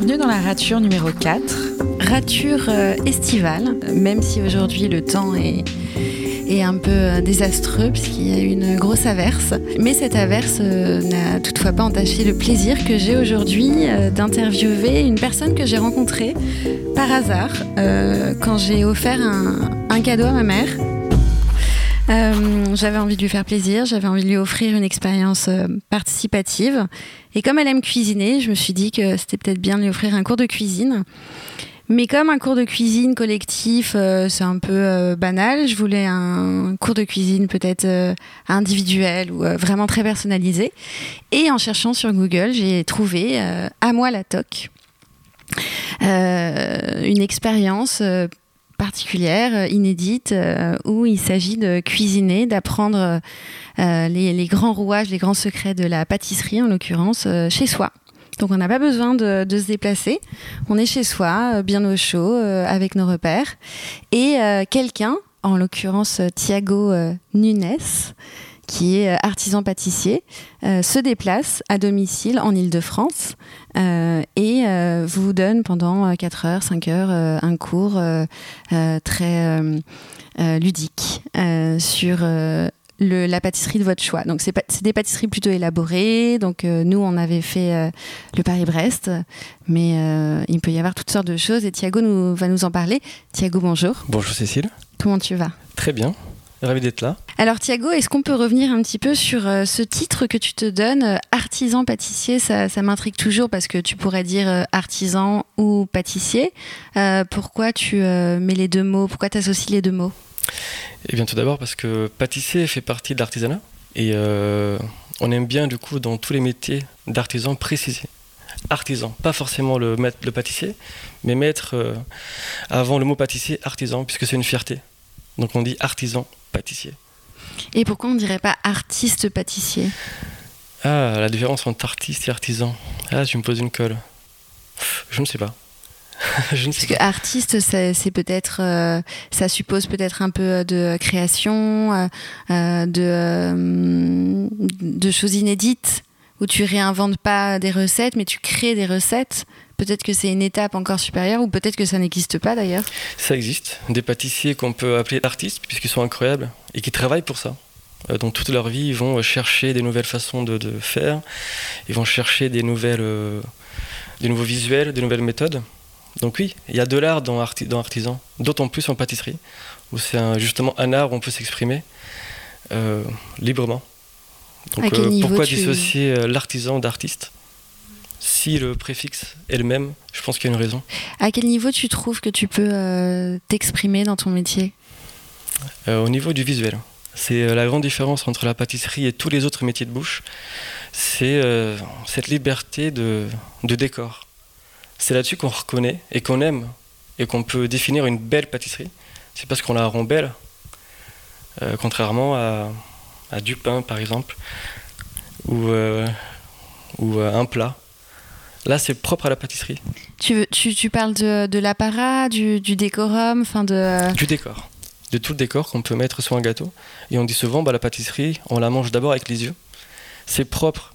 Bienvenue dans la rature numéro 4, rature euh, estivale, même si aujourd'hui le temps est, est un peu euh, désastreux puisqu'il y a eu une grosse averse. Mais cette averse euh, n'a toutefois pas entaché le plaisir que j'ai aujourd'hui d'interviewer une personne que j'ai rencontrée par hasard quand j'ai offert un, un cadeau à ma mère euh, j'avais envie de lui faire plaisir, j'avais envie de lui offrir une expérience euh, participative. Et comme elle aime cuisiner, je me suis dit que c'était peut-être bien de lui offrir un cours de cuisine. Mais comme un cours de cuisine collectif, euh, c'est un peu banal, je voulais un cours de cuisine peut-être individuel ou vraiment très personnalisé. Et en cherchant sur Google, j'ai trouvé à moi la toque. une expérience particulière, euh, inédite, euh, où il s'agit de cuisiner, d'apprendre euh, les, grands rouages, les grands secrets de la pâtisserie, en l'occurrence, chez soi. Donc on n'a pas besoin de, se déplacer, on est chez soi, bien au chaud, avec nos repères. Et quelqu'un, en l'occurrence Thiago Nunes, qui est artisan pâtissier, se déplace à domicile en Ile-de-France euh, et euh, vous donne pendant 4 euh, heures, 5 heures un cours très ludique sur la pâtisserie de votre choix. Donc c'est des pâtisseries plutôt élaborées. Donc nous on avait fait le Paris-Brest, mais il peut y avoir toutes sortes de choses et Thiago nous, va nous en parler. Thiago, bonjour. Bonjour Cécile. Comment tu vas? Très bien. Ravi d'être là. Alors Thiago, est-ce qu'on peut revenir un petit peu sur euh, ce titre que tu te donnes, euh, artisan pâtissier? Ça, m'intrigue toujours parce que tu pourrais dire euh, artisan ou pâtissier. pourquoi tu mets les deux mots? Pourquoi tu associes les deux mots? Eh bien tout d'abord parce que pâtissier fait partie de l'artisanat et on aime bien du coup dans tous les métiers d'artisan préciser artisan, pas forcément le, le pâtissier, mais mettre avant le mot pâtissier artisan, puisque c'est une fierté. Donc on dit artisan pâtissier. Et pourquoi on ne dirait pas artiste pâtissier? Ah, la différence entre artiste et artisan. Ah, tu me poses une colle. Je ne sais pas. je ne sais Parce que artiste, c'est peut-être, euh, ça suppose peut-être un peu de création, euh, euh, de, de choses inédites, où tu réinventes pas des recettes, mais tu crées des recettes. Peut-être que c'est une étape encore supérieure ou peut-être que ça n'existe pas d'ailleurs. Ça existe. Des pâtissiers qu'on peut appeler artistes puisqu'ils sont incroyables et qui travaillent pour ça. Euh, dans toute leur vie, ils vont chercher des nouvelles façons de, faire, ils vont chercher des, nouvelles, euh, des nouveaux visuels, des nouvelles méthodes. Donc oui, il y a de l'art dans, dans artisan, d'autant plus en pâtisserie, où c'est justement un art où on peut s'exprimer euh, librement. Donc pourquoi dissocier l'artisan d'artiste? Si le préfixe est le même, je pense qu'il y a une raison. À quel niveau tu trouves que tu peux euh, t'exprimer dans ton métier? Euh, Au niveau du visuel. C'est euh, la grande différence entre la pâtisserie et tous les autres métiers de bouche. C'est cette liberté de, de décor. C'est là-dessus qu'on reconnaît et qu'on aime et qu'on peut définir une belle pâtisserie. C'est parce qu'on la rend belle, contrairement à, à, du pain par exemple, ou, ou un plat. Là, c'est propre à la pâtisserie. Tu, tu, tu parles de, de l'apparat, du, du, décorum, enfin de... Du décor. De tout le décor qu'on peut mettre sur un gâteau. Et on dit souvent, bah, la pâtisserie, on la mange d'abord avec les yeux. C'est propre.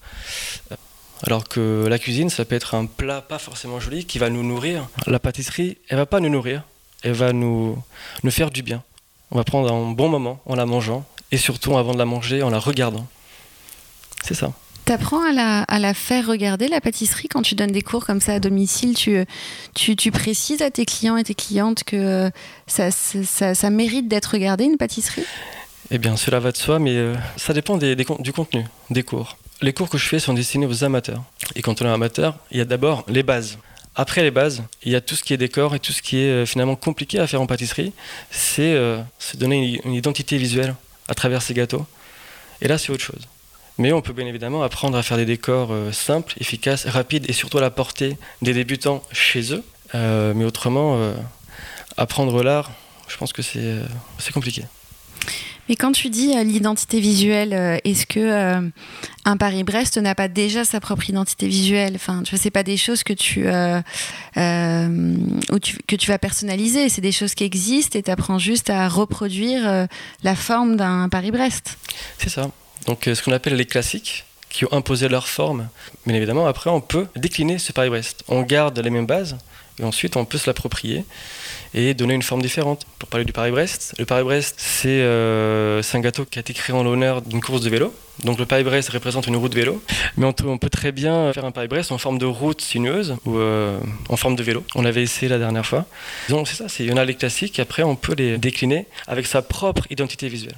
Alors que la cuisine, ça peut être un plat pas forcément joli qui va nous nourrir. La pâtisserie, elle va pas nous nourrir, elle va nous, nous faire du bien. On va prendre un bon moment en la mangeant et surtout avant de la manger en la regardant. C'est ça. T'apprends à la, à la faire regarder la pâtisserie quand tu donnes des cours comme ça à domicile. Tu, précises à tes clients et tes clientes que ça, ça, mérite d'être regardé une pâtisserie? Eh bien, cela va de soi, mais euh, ça dépend du contenu des cours. Les cours que je fais sont destinés aux amateurs. Et quand on est amateur, il y a d'abord les bases. Après les bases, il y a tout ce qui est décor et tout ce qui est euh, finalement compliqué à faire en pâtisserie. C'est euh, se donner une identité visuelle à travers ces gâteaux. Et là, c'est autre chose. Mais on peut bien évidemment apprendre à faire des décors euh, simples, efficaces, rapides et surtout à la portée des débutants chez eux. Euh, mais autrement, euh, apprendre l'art, je pense que c'est compliqué. Mais quand tu dis l'identité visuelle, est-ce que un Paris-Brest n'a pas déjà sa propre identité visuelle? Enfin, tu vois, c'est pas des choses que tu, que tu vas personnaliser. C'est des choses qui existent et tu apprends juste à reproduire la forme d'un Paris-Brest. C'est ça. Donc euh, ce qu'on appelle les classiques, qui ont imposé leur forme. Bien évidemment, après, on peut décliner ce Paris-Brest. On garde les mêmes bases, et ensuite, on peut se l'approprier et donner une forme différente. Pour parler du Paris-Brest, le Paris-Brest, c'est euh, un gâteau qui a été créé en l'honneur d'une course de vélo. Donc le Paris-Brest représente une route vélo, mais on, peut très bien faire un Paris-Brest en forme de route sinueuse ou euh, en forme de vélo. On l'avait essayé la dernière fois. Donc c'est ça, il y en a les classiques, après on peut les décliner avec sa propre identité visuelle.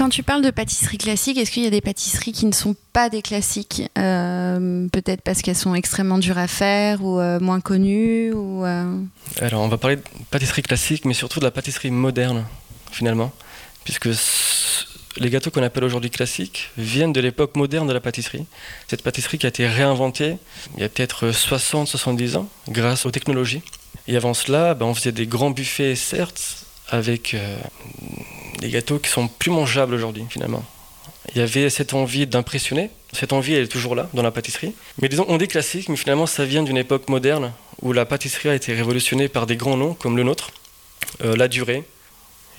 Quand tu parles de pâtisserie classique, est-ce qu'il y a des pâtisseries qui ne sont pas des classiques euh, Peut-être parce qu'elles sont extrêmement dures à faire ou euh, moins connues euh Alors, on va parler de pâtisserie classique, mais surtout de la pâtisserie moderne, finalement. Puisque les gâteaux qu'on appelle aujourd'hui classiques viennent de l'époque moderne de la pâtisserie. Cette pâtisserie qui a été réinventée il y a peut-être 60-70 ans grâce aux technologies. Et avant cela, ben, on faisait des grands buffets, certes, avec des gâteaux qui sont plus mangeables aujourd'hui finalement. Il y avait cette envie d'impressionner, cette envie elle est toujours là dans la pâtisserie. Mais disons, on dit classique, mais finalement ça vient d'une époque moderne où la pâtisserie a été révolutionnée par des grands noms comme le nôtre, euh, la durée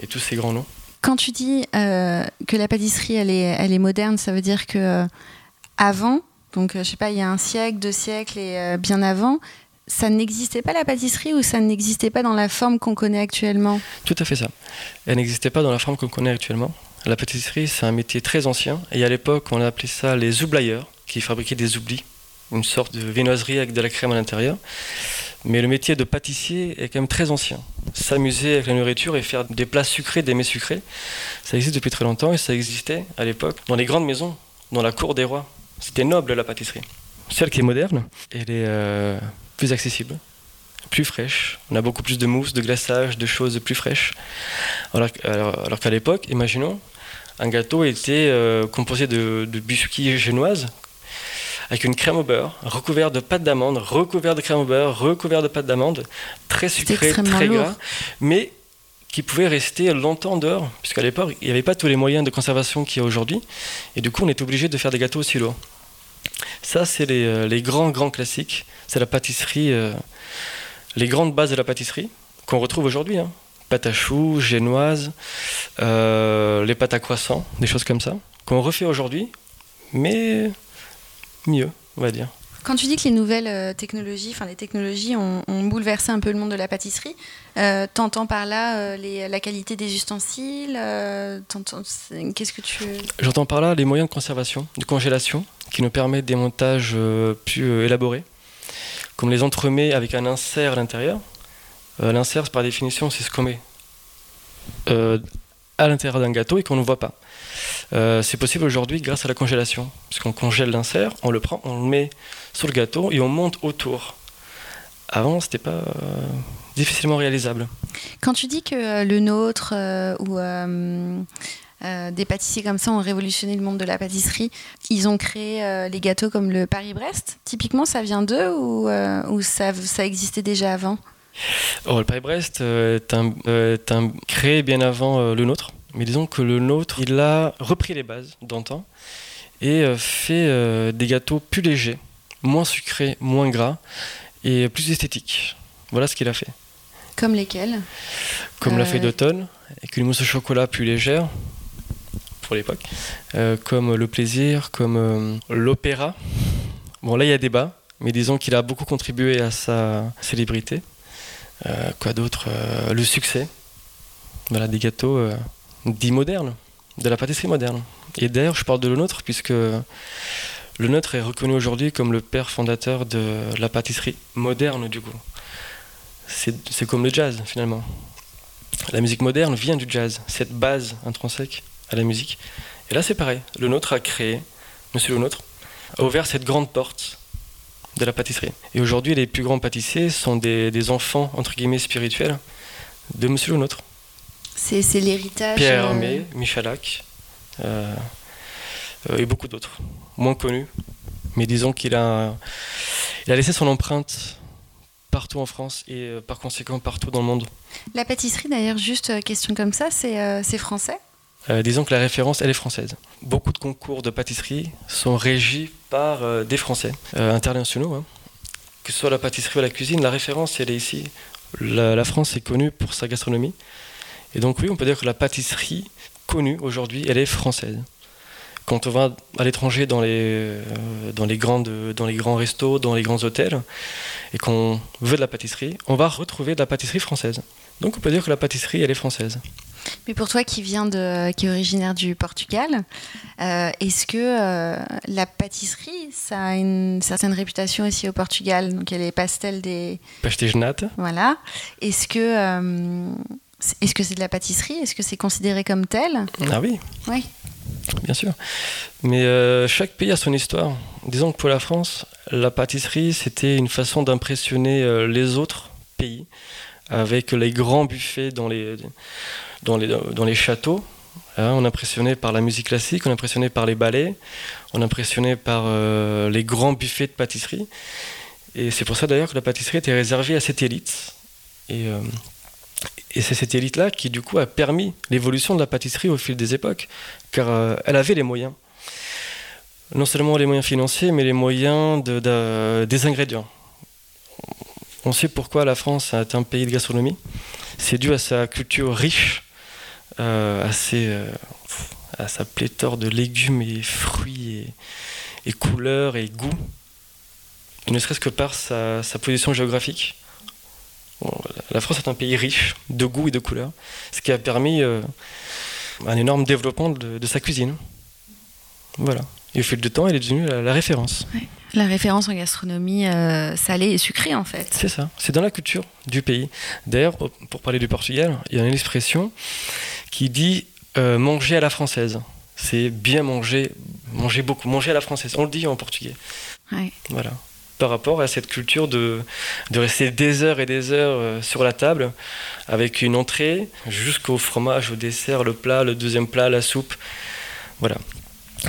et tous ces grands noms. Quand tu dis euh, que la pâtisserie elle est, moderne, ça veut dire que euh, avant, donc je sais pas, il y a un siècle, deux siècles et bien avant, ça n'existait pas la pâtisserie ou ça n'existait pas dans la forme qu'on connaît actuellement? Tout à fait ça. Elle n'existait pas dans la forme qu'on connaît actuellement. La pâtisserie, c'est un métier très ancien. Et à l'époque, on appelait ça les oublayeurs, qui fabriquaient des oublis, une sorte de viennoiserie avec de la crème à l'intérieur. Mais le métier de pâtissier est quand même très ancien. S'amuser avec la nourriture et faire des plats sucrés, des mets sucrés, ça existe depuis très longtemps et ça existait à l'époque dans les grandes maisons, dans la cour des rois. C'était noble la pâtisserie. Celle qui est moderne, elle est euh, plus accessible, plus fraîche. On a beaucoup plus de mousse, de glaçage, de choses plus fraîches. Alors, alors, qu'à l'époque, imaginons, un gâteau était euh, composé de, de biscuits génoises avec une crème au beurre, recouvert de pâte d'amande, recouvert de crème au beurre, recouvert de pâte d'amande, très sucré, très gras, mais qui pouvait rester longtemps dehors, puisqu'à l'époque, il n'y avait pas tous les moyens de conservation qu'il y a aujourd'hui, et du coup, on est obligé de faire des gâteaux aussi lourds. Ça, c'est les, euh, les, grands, grands classiques. C'est la pâtisserie, euh, les grandes bases de la pâtisserie qu'on retrouve aujourd'hui. Hein. Pâte à choux, génoise, euh, les pâtes à croissant, des choses comme ça, qu'on refait aujourd'hui, mais mieux, on va dire. Quand tu dis que les nouvelles technologies, enfin les technologies ont, bouleversé un peu le monde de la pâtisserie, euh, t'entends par là la qualité des ustensiles Qu'est-ce que tu... J'entends par là les moyens de conservation, de congélation, qui nous permettent des montages euh, plus euh, élaborés, comme les entremets avec un insert à l'intérieur. Euh, l'insert, par définition, c'est ce qu'on met à l'intérieur d'un gâteau et qu'on ne voit pas. c'est possible aujourd'hui grâce à la congélation, puisqu'on congèle l'insert, on le prend, on le met sur le gâteau et on monte autour. Avant, c'était pas difficilement réalisable. Quand tu dis que le nôtre ou euh, des pâtissiers comme ça ont révolutionné le monde de la pâtisserie. Ils ont créé euh, les gâteaux comme le Paris-Brest. Typiquement, ça vient d'eux ou, euh, ça, existait déjà avant? Oh, Le Paris-Brest est, un, créé bien avant le nôtre. Mais disons que le nôtre, il a repris les bases d'antan et fait des gâteaux plus légers, moins sucrés, moins gras et plus esthétiques. Voilà ce qu'il a fait. Comme lesquels? Comme la feuille d'automne, avec une mousse au chocolat plus légère, l'époque, euh, comme le plaisir, comme euh, l'opéra. Bon, là, il y a débat, mais disons qu'il a beaucoup contribué à sa célébrité. Euh, quoi d'autre Le succès. Voilà, des gâteaux dits modernes, de la pâtisserie moderne. Et d'ailleurs, je parle de le nôtre, puisque le nôtre est reconnu aujourd'hui comme le père fondateur de la pâtisserie moderne, du coup. C'est comme le jazz, finalement. La musique moderne vient du jazz, cette base intrinsèque à la musique. Et là, c'est pareil. Le nôtre a créé, Monsieur Le Nôtre, a ouvert cette grande porte de la pâtisserie. Et aujourd'hui, les plus grands pâtissiers sont des, enfants, entre guillemets, spirituels de Monsieur Le Nôtre. C'est l'héritage. Pierre euh, Hermé, Michalak, euh, euh, et beaucoup d'autres, moins connus. Mais disons qu'il a, il a laissé son empreinte partout en France et par conséquent partout dans le monde. La pâtisserie, d'ailleurs, juste question comme ça, c'est français? Euh, disons que la référence, elle est française. Beaucoup de concours de pâtisserie sont régis par euh, des Français euh, internationaux. Hein. Que ce soit la pâtisserie ou la cuisine, la référence, elle est ici. La, France est connue pour sa gastronomie. Et donc oui, on peut dire que la pâtisserie connue aujourd'hui, elle est française. quand on va à l'étranger dans les, dans, les grands restos, dans les grands hôtels, et qu'on veut de la pâtisserie, on va retrouver de la pâtisserie française. Donc on peut dire que la pâtisserie, elle est française. Mais pour toi qui vient de, qui est originaire du Portugal, euh, est-ce que euh, la pâtisserie, ça a une certaine réputation aussi au Portugal? Donc il y a les pastels des. Pastégenate. Voilà. Est-ce que euh, est-ce que c'est de la pâtisserie? Est-ce que c'est considéré comme tel? Ah oui. Oui. Bien sûr. Mais chaque pays a son histoire. Disons que pour la France, la pâtisserie, c'était une façon d'impressionner les autres pays avec les grands buffets dans les dans les, châteaux. Hein, on impressionnait par la musique classique, on impressionnait par les ballets, on impressionnait par euh, les grands buffets de pâtisserie. Et c'est pour ça d'ailleurs que la pâtisserie était réservée à cette élite. Et, euh, c'est cette élite-là qui du coup a permis l'évolution de la pâtisserie au fil des époques, car euh, elle avait les moyens. Non seulement les moyens financiers, mais les moyens de, des ingrédients. On sait pourquoi la France est un pays de gastronomie. C'est dû à sa culture riche euh, euh, à, sa pléthore de légumes et fruits et, couleurs et goûts, ne serait-ce que par sa, position géographique. la France est un pays riche de goûts et de couleurs, ce qui a permis euh, un énorme développement de, sa cuisine. Voilà. Et au fil du temps, elle est devenue la, référence. La référence en gastronomie salée et sucrée, en fait. C'est ça. C'est dans la culture du pays. D'ailleurs, pour parler du Portugal, il y a une expression qui dit euh, manger à la française. C'est bien manger, manger beaucoup, manger à la française. On le dit en portugais. Voilà. Par rapport à cette culture de, de rester des heures et des heures euh, sur la table, avec une entrée jusqu'au fromage, au dessert, le plat, le deuxième plat, la soupe. Voilà.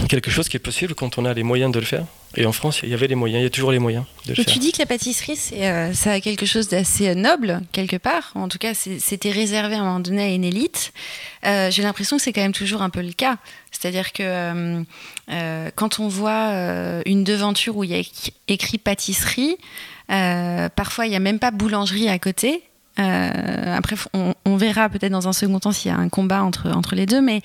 Quelque chose qui est possible quand on a les moyens de le faire. Et en France, il y avait les moyens, il y a toujours les moyens de le Et tu dis que la pâtisserie, euh, ça a quelque chose d'assez euh, noble, quelque part. En tout cas, c'était réservé à un moment donné à une élite. Euh, j'ai l'impression que c'est quand même toujours un peu le cas. C'est-à-dire que quand on voit une devanture où il y a écrit pâtisserie, parfois il n'y a même pas boulangerie à côté. après, on, on verra peut-être dans un second temps s'il y a un combat entre, entre les deux, mais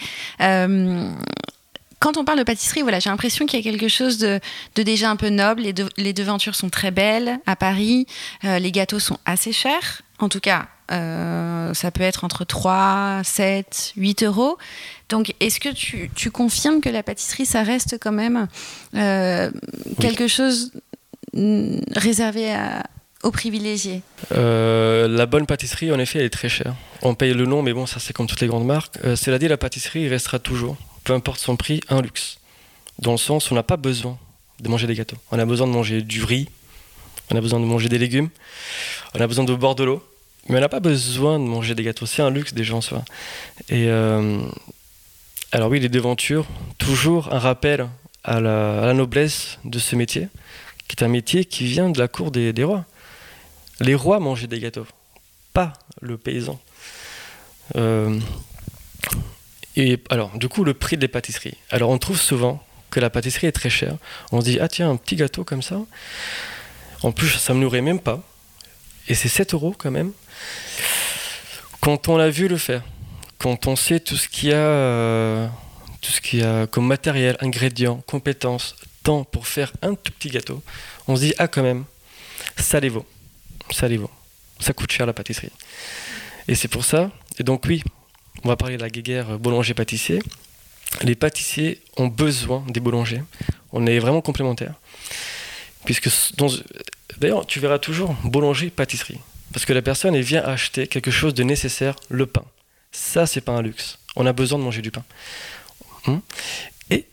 quand on parle de pâtisserie, voilà, j'ai l'impression qu'il y a quelque chose de, déjà un peu noble. Les, les, devantures sont très belles à Paris. Euh, les gâteaux sont assez chers. En tout cas, euh, ça peut être entre 3, 7, 8 euros. Donc, est-ce que tu, confirmes que la pâtisserie, ça reste quand même euh, quelque chose mm, réservé aux privilégiés? La bonne pâtisserie, en effet, elle est très chère. On paye le nom, mais bon, ça c'est comme toutes les grandes marques. cela dit, la pâtisserie il restera toujours peu importe son prix, un luxe. Dans le sens où on n'a pas besoin de manger des gâteaux. On a besoin de manger du riz, on a besoin de manger des légumes, on a besoin de boire de l'eau, mais on n'a pas besoin de manger des gâteaux. C'est un luxe déjà en soi. Et euh, alors oui, les devantures, toujours un rappel à la, noblesse de ce métier, qui est un métier qui vient de la cour des, rois. Les rois mangeaient des gâteaux, pas le paysan. Euh, et alors, du coup, le prix des pâtisseries. Alors, on trouve souvent que la pâtisserie est très chère. On se dit, ah tiens, un petit gâteau comme ça. En plus, ça ne me nourrit même pas. Et c'est 7 euros quand même. Quand on l'a vu le faire, quand on sait tout ce qu'il y a, euh, tout ce qu'il y a comme matériel, ingrédients, compétences, temps pour faire un tout petit gâteau, on se dit, ah quand même, ça les vaut. Ça les vaut. Ça coûte cher la pâtisserie. Et c'est pour ça, et donc oui, on va parler de la guéguerre boulanger-pâtissier. Les pâtissiers ont besoin des boulangers. On est vraiment complémentaires. Puisque d'ailleurs, tu verras toujours boulanger-pâtisserie. Parce que la personne vient acheter quelque chose de nécessaire, le pain. Ça, c'est pas un luxe. On a besoin de manger du pain. Hmm? Et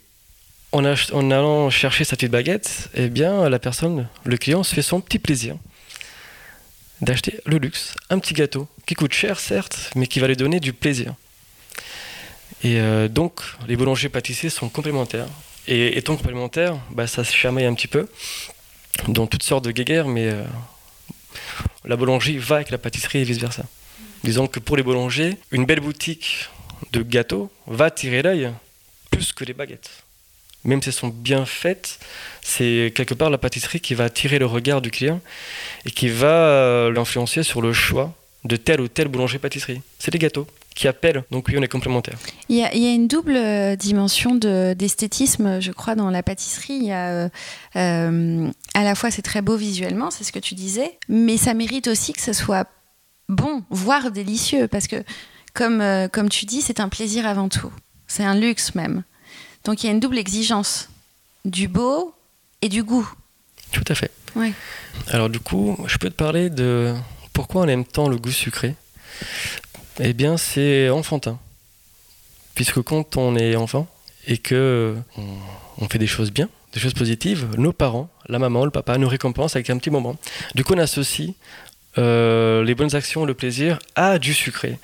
en, allant chercher sa petite baguette, eh bien, la personne, le client, se fait son petit plaisir d'acheter le luxe, un petit gâteau qui coûte cher certes, mais qui va lui donner du plaisir. Et euh, donc les boulangers pâtissiers sont complémentaires. Et étant complémentaires, bah, ça se chamaille un petit peu dans toutes sortes de guéguerres, mais euh, la boulangerie va avec la pâtisserie et vice-versa. Disons que pour les boulangers, une belle boutique de gâteaux va tirer l'œil plus que les baguettes même si elles sont bien faites, c'est quelque part la pâtisserie qui va attirer le regard du client et qui va euh, l'influencer sur le choix de telle ou telle boulangerie-pâtisserie. C'est les gâteaux qui appelle. Donc oui, on est complémentaires. Il y a, une double euh, dimension de- d'esthétisme, je crois, dans la pâtisserie. Euh, à la fois, c'est très beau visuellement, c'est ce que tu disais, mais ça mérite aussi que ce soit bon, voire délicieux, parce que, comme tu dis, c'est un plaisir avant tout. C'est un luxe même. Donc il y a une double exigence du beau et du goût. Tout à fait. Ouais. Alors du coup, je peux te parler de pourquoi on aime tant le goût sucré. Eh bien, c'est enfantin. Puisque quand on est enfant et que on, on fait des choses bien, des choses positives, nos parents, la maman, le papa, nous récompensent avec un petit moment. Du coup, on associe euh, les bonnes actions, le plaisir à du sucré.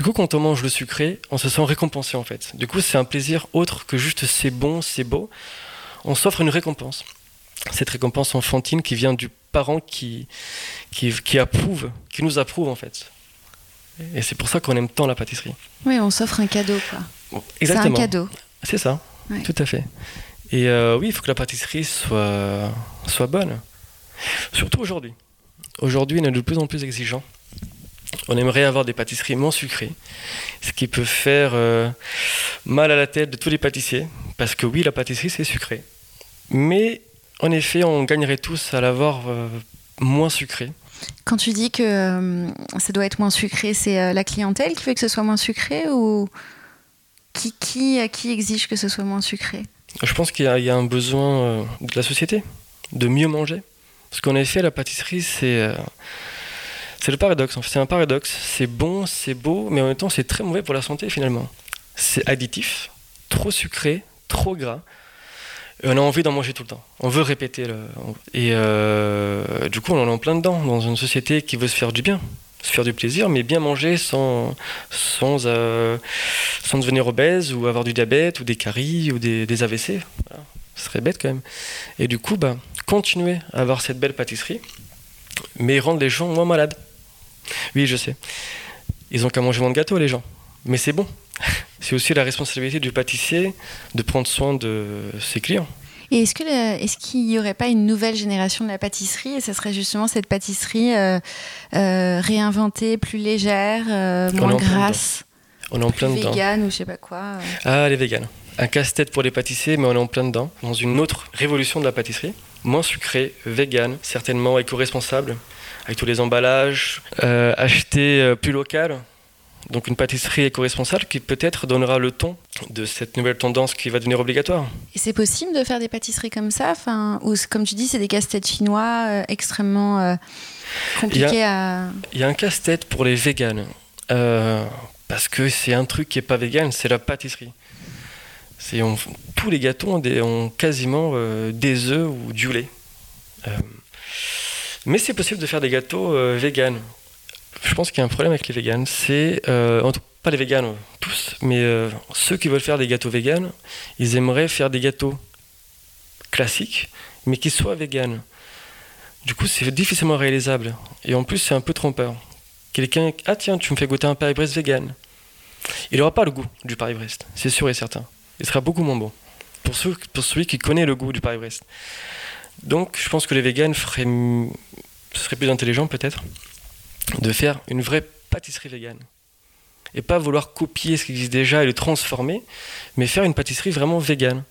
Du coup, quand on mange le sucré, on se sent récompensé en fait. Du coup, c'est un plaisir autre que juste c'est bon, c'est beau. On s'offre une récompense. Cette récompense enfantine qui vient du parent qui, qui, qui approuve, qui nous approuve en fait. Et c'est pour ça qu'on aime tant la pâtisserie. Oui, on s'offre un cadeau, quoi. Bon, C'est un exactement. cadeau. C'est ça, Ouais. tout à fait. Et euh, oui, il faut que la pâtisserie soit, soit bonne. Surtout aujourd'hui. Aujourd'hui, on est de plus en plus exigeant. On aimerait avoir des pâtisseries moins sucrées, ce qui peut faire euh, mal à la tête de tous les pâtissiers, parce que oui, la pâtisserie, c'est sucré. Mais en effet, on gagnerait tous à l'avoir euh, moins sucré. Quand tu dis que euh, ça doit être moins sucré, c'est la clientèle qui fait que ce soit moins sucré ou qui, qui, qui exige que ce soit moins sucré? Je pense qu'il y, y a un besoin de la société de mieux manger. Parce qu'en effet, la pâtisserie, c'est c'est le paradoxe. en fait. C'est un paradoxe. C'est bon, c'est beau, mais en même temps, c'est très mauvais pour la santé finalement. C'est additif, trop sucré, trop gras. Et on a envie d'en manger tout le temps. On veut répéter. Et euh, du coup, on en est en plein dedans, dans une société qui veut se faire du bien, se faire du plaisir, mais bien manger sans, sans, euh, sans devenir obèse ou avoir du diabète ou des caries ou des, des AVC. Voilà. Ce serait bête quand même. Et du coup, bah, continuer à avoir cette belle pâtisserie, mais rendre les gens moins malades. Oui, je sais. Ils ont qu'à manger moins de gâteaux, les gens. Mais c'est bon. C'est aussi la responsabilité du pâtissier de prendre soin de ses clients. Et est-ce que le- est-ce qu'il n'y aurait pas une nouvelle génération de la pâtisserie et ce serait justement cette pâtisserie euh, euh, réinventée, plus légère, euh, moins grasse, On est en plein dedans. végane ou je sais pas quoi. Ah, les véganes. Un casse-tête pour les pâtissiers, mais on est en plein dedans. Dans une autre révolution de la pâtisserie. Moins sucré, vegan, certainement éco-responsable, avec tous les emballages. Euh, acheter euh, plus local. Donc une pâtisserie éco-responsable qui peut-être donnera le ton de cette nouvelle tendance qui va devenir obligatoire. Et c'est possible de faire des pâtisseries comme ça enfin, Ou comme tu dis, c'est des casse-têtes chinois euh, extrêmement euh, compliqués à. Il y a un casse-tête pour les véganes. Euh, parce que c'est un truc qui n'est pas vegan, c'est la pâtisserie. On- tous les gâteaux ont, des- ont quasiment des œufs ou du lait. Mais c'est possible de faire des gâteaux euh, véganes. Je pense qu'il y a un problème avec les véganes. C'est, euh, pas les véganes, tous, mais euh, ceux qui veulent faire des gâteaux véganes, ils aimeraient faire des gâteaux classiques, mais qui soient véganes. Du coup, c'est difficilement réalisable. Et en plus, c'est un peu trompeur. Quelqu'un, ah tiens, tu me fais goûter un Paris-Brest vegan. Il n'aura pas le goût du Paris-Brest, c'est sûr et certain. Il sera beaucoup moins bon. Pour, pour celui qui connaît le goût du Paris-Brest. Donc, je pense que les véganes feraient, ce serait plus intelligent peut-être de faire une vraie pâtisserie végane. Et pas vouloir copier ce qui existe déjà et le transformer, mais faire une pâtisserie vraiment végane.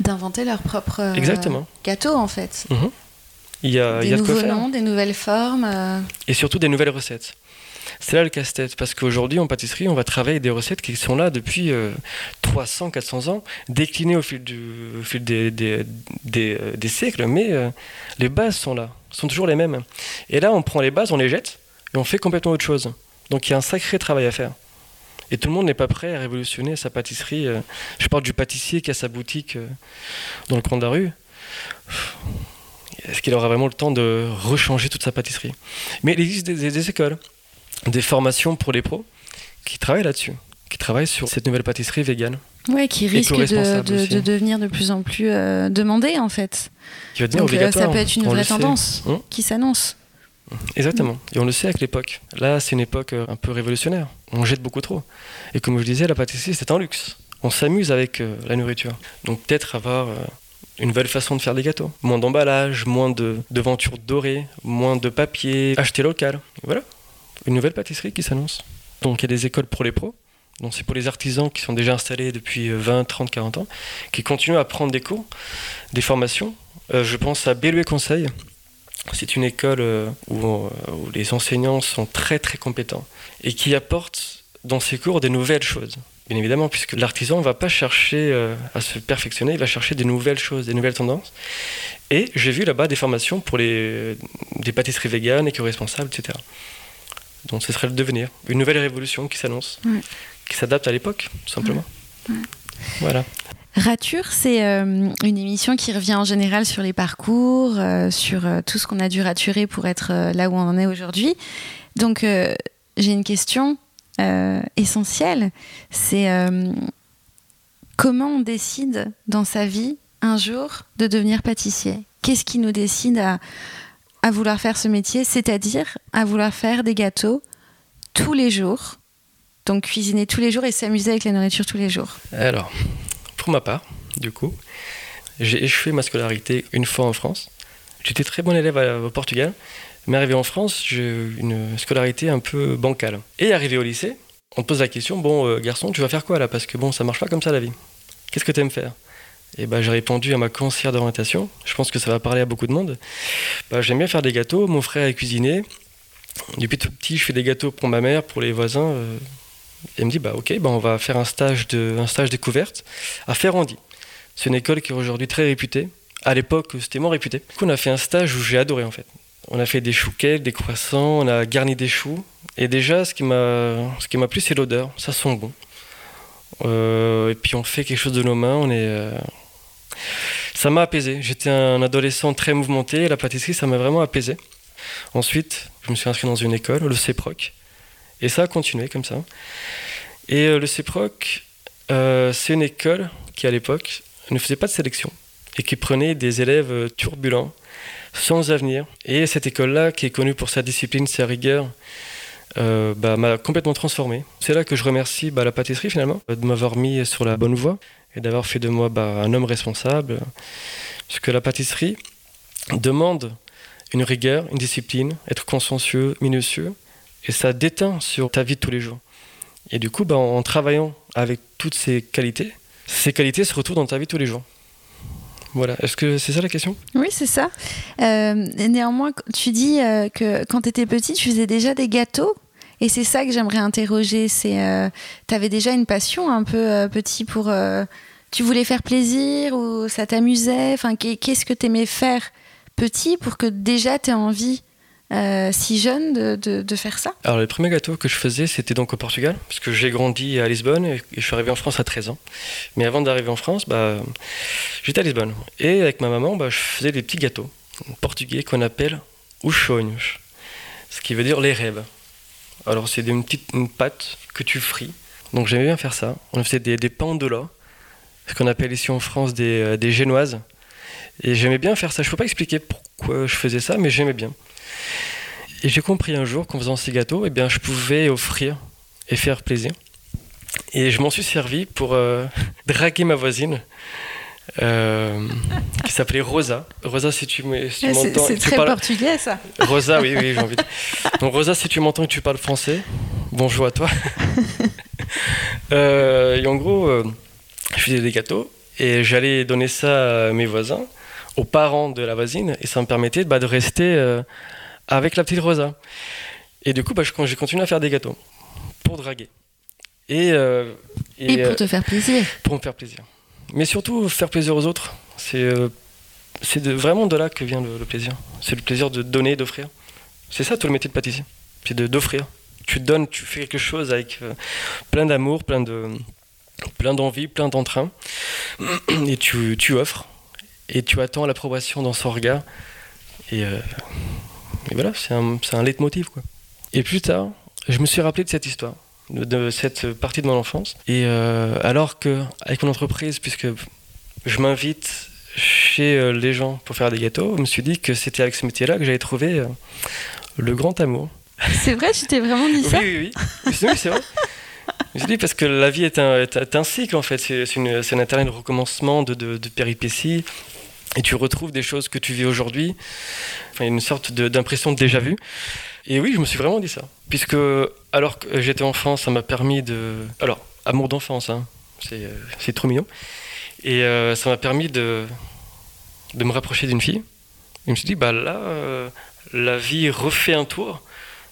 D'inventer leur propre euh, Exactement. gâteau, en fait. Mhm. Il y a, il des y a nouveaux noms, des nouvelles formes. euh. et surtout des nouvelles recettes. C'est là le casse-tête, parce qu'aujourd'hui en pâtisserie, on va travailler des recettes qui sont là depuis euh, 300, 400 ans, déclinées au fil, du, fil des, des, euh, siècles, mais euh, les bases sont là, sont toujours les mêmes. Et là, on prend les bases, on les jette, et on fait complètement autre chose. Donc il y a un sacré travail à faire. Et tout le monde n'est pas prêt à révolutionner sa pâtisserie. euh. Je parle du pâtissier qui a sa boutique dans le coin de la rue. Est-ce qu'il aura vraiment le temps de rechanger toute sa pâtisserie? Mais il existe des écoles, des formations pour les pros qui travaillent là-dessus, qui travaillent sur cette nouvelle pâtisserie végane, Ouais, qui risque de, de- de devenir de plus en plus euh, demandée, en fait. qui va devenir Donc euh, obligatoire. ça peut être une vraie tendance Hum. qui s'annonce. Exactement. Et on le sait avec l'époque. Là, c'est une époque euh, un peu révolutionnaire. On jette beaucoup trop. Et comme je disais, la pâtisserie, c'est un luxe. On s'amuse avec euh, la nourriture. Donc peut-être avoir euh, une nouvelle façon de faire des gâteaux. Moins d'emballage, moins de devantures dorées, moins de papier, acheter local. Voilà. Une nouvelle pâtisserie qui s'annonce. Donc il y a des écoles pour les pros. Donc c'est pour les artisans qui sont déjà installés depuis 20, 30, 40 ans, qui continuent à prendre des cours, des formations. Euh, je pense à Bellué Conseil. C'est une école euh, où, euh, où, les enseignants sont très très compétents et qui apportent dans ces cours des nouvelles choses. Bien évidemment, puisque l'artisan ne va pas chercher à se perfectionner, il va chercher des nouvelles choses, des nouvelles tendances. Et j'ai vu là-bas des formations pour les, des pâtisseries véganes, éco-responsables, etc. Donc ce serait le devenir, une nouvelle révolution qui s'annonce, ouais. qui s'adapte à l'époque, tout simplement. Ouais. Ouais. Voilà. Rature, c'est euh, une émission qui revient en général sur les parcours, euh, sur euh, tout ce qu'on a dû raturer pour être là où on en est aujourd'hui. Donc j'ai une question essentielle, c'est comment on décide dans sa vie un jour de devenir pâtissier? Qu'est-ce qui nous décide à, à vouloir faire ce métier, c'est-à-dire à vouloir faire des gâteaux tous les jours, donc cuisiner tous les jours et s'amuser avec la nourriture tous les jours Alors, pour ma part, du coup, j'ai échoué ma scolarité une fois en France. J'étais très bon élève au Portugal, mais arrivé en France, j'ai une scolarité un peu bancale. Et arrivé au lycée, on te pose la question, bon euh, garçon, tu vas faire quoi là? Parce que bon, ça marche pas comme ça la vie. Qu'est-ce que tu aimes faire? Et bah, j'ai répondu à ma conseillère d'orientation. Je pense que ça va parler à beaucoup de monde. Bah, J'aime bien faire des gâteaux. Mon frère est cuisinier. Depuis tout petit, je fais des gâteaux pour ma mère, pour les voisins. Euh. Elle me dit bah ok, bah, on va faire un stage de, un stage découverte à Ferrandi. C'est une école qui est aujourd'hui très réputée. À l'époque, c'était moins réputé. Du coup, on a fait un stage où j'ai adoré en fait. On a fait des chouquettes, des croissants, on a garni des choux. Et déjà, ce qui m'a plu, c'est l'odeur. Ça sent bon. Euh, et puis on fait quelque chose de nos mains. On est, euh, ça m'a apaisé. J'étais un adolescent très mouvementé. La pâtisserie, ça m'a vraiment apaisé. Ensuite, je me suis inscrit dans une école, le CEPROC. Et ça a continué comme ça. Et euh, le CEPROC, c'est une école qui, à l'époque, ne faisait pas de sélection et qui prenait des élèves turbulents, sans avenir. Et cette école-là, qui est connue pour sa discipline, sa rigueur, euh, bah, m'a complètement transformé. C'est là que je remercie bah, la pâtisserie finalement de m'avoir mis sur la bonne voie et d'avoir fait de moi bah, un homme responsable. Parce que la pâtisserie demande une rigueur, une discipline, être consciencieux, minutieux, et ça déteint sur ta vie de tous les jours. Et du coup, en travaillant avec toutes ces qualités, ces qualités se retrouvent dans ta vie de tous les jours. Voilà, est-ce que c'est ça la question? Oui, c'est ça. Euh, néanmoins, tu dis euh, que quand tu étais petit, tu faisais déjà des gâteaux? Et c'est ça que j'aimerais interroger. C'est, euh, tu avais déjà une passion un peu petit pour. Tu voulais faire plaisir ou ça t'amusait? Enfin, qu'est-ce que tu aimais faire petit pour que déjà tu aies envie si jeune de, faire ça? Alors les premiers gâteaux que je faisais c'était donc au Portugal, parce que j'ai grandi à Lisbonne et, je suis arrivé en France à 13 ans. Mais avant d'arriver en France, bah, j'étais à Lisbonne. Et avec ma maman, bah, je faisais des petits gâteaux portugais qu'on appelle uchonhos, ce qui veut dire les rêves. Alors c'est une petite une pâte que tu fris. Donc j'aimais bien faire ça. On faisait des, des pandolas, ce qu'on appelle ici en France euh, des génoises. Et j'aimais bien faire ça. Je ne peux pas expliquer pourquoi je faisais ça, mais j'aimais bien. Et j'ai compris un jour qu'en faisant ces gâteaux, eh bien, je pouvais offrir et faire plaisir. Et je m'en suis servi pour euh, draguer ma voisine. Euh, qui s'appelait Rosa. Rosa, si tu m'entends. c'est très parles... portugais, ça. Rosa, oui, oui, j'ai envie de... Donc, Rosa, si tu m'entends et que tu parles français, bonjour à toi. euh, et en gros, euh, je faisais des gâteaux et j'allais donner ça à mes voisins, aux parents de la voisine, et ça me permettait bah, de rester avec la petite Rosa. Et du coup, bah, j'ai continué à faire des gâteaux pour draguer. Et, euh, et, et pour te faire plaisir. Pour me faire plaisir mais surtout faire plaisir aux autres. C'est euh, vraiment de là que vient le, le plaisir. C'est le plaisir de donner, d'offrir. C'est ça tout le métier de pâtissier. C'est d'offrir. Tu donnes, tu fais quelque chose avec euh, plein d'amour, plein de plein d'envie, plein d'entrain, et tu, tu, offres. Et tu attends l'approbation dans son regard. Et, euh, et voilà, c'est un, un leitmotiv. Quoi. Et plus tard, je me suis rappelé de cette histoire de cette partie de mon enfance. Et euh, alors que avec mon entreprise, puisque je m'invite chez euh, les gens pour faire des gâteaux, je me suis dit que c'était avec ce métier-là que j'allais trouver euh, le grand amour. C'est vrai, tu t'es vraiment dit ça Oui, oui, oui. oui c'est vrai. Je me suis dit parce que la vie est un, est un cycle en fait, c'est un intérêt de recommencement, de, de, de péripéties. Et tu retrouves des choses que tu vis aujourd'hui. Enfin, une sorte d'impression de, déjà vu. Et oui, je me suis vraiment dit ça. Puisque, alors que j'étais enfant, ça m'a permis de. Alors, amour d'enfance, hein, c'est trop mignon. Et euh, ça m'a permis de, de me rapprocher d'une fille. Et je me suis dit, bah là, euh, la vie refait un tour.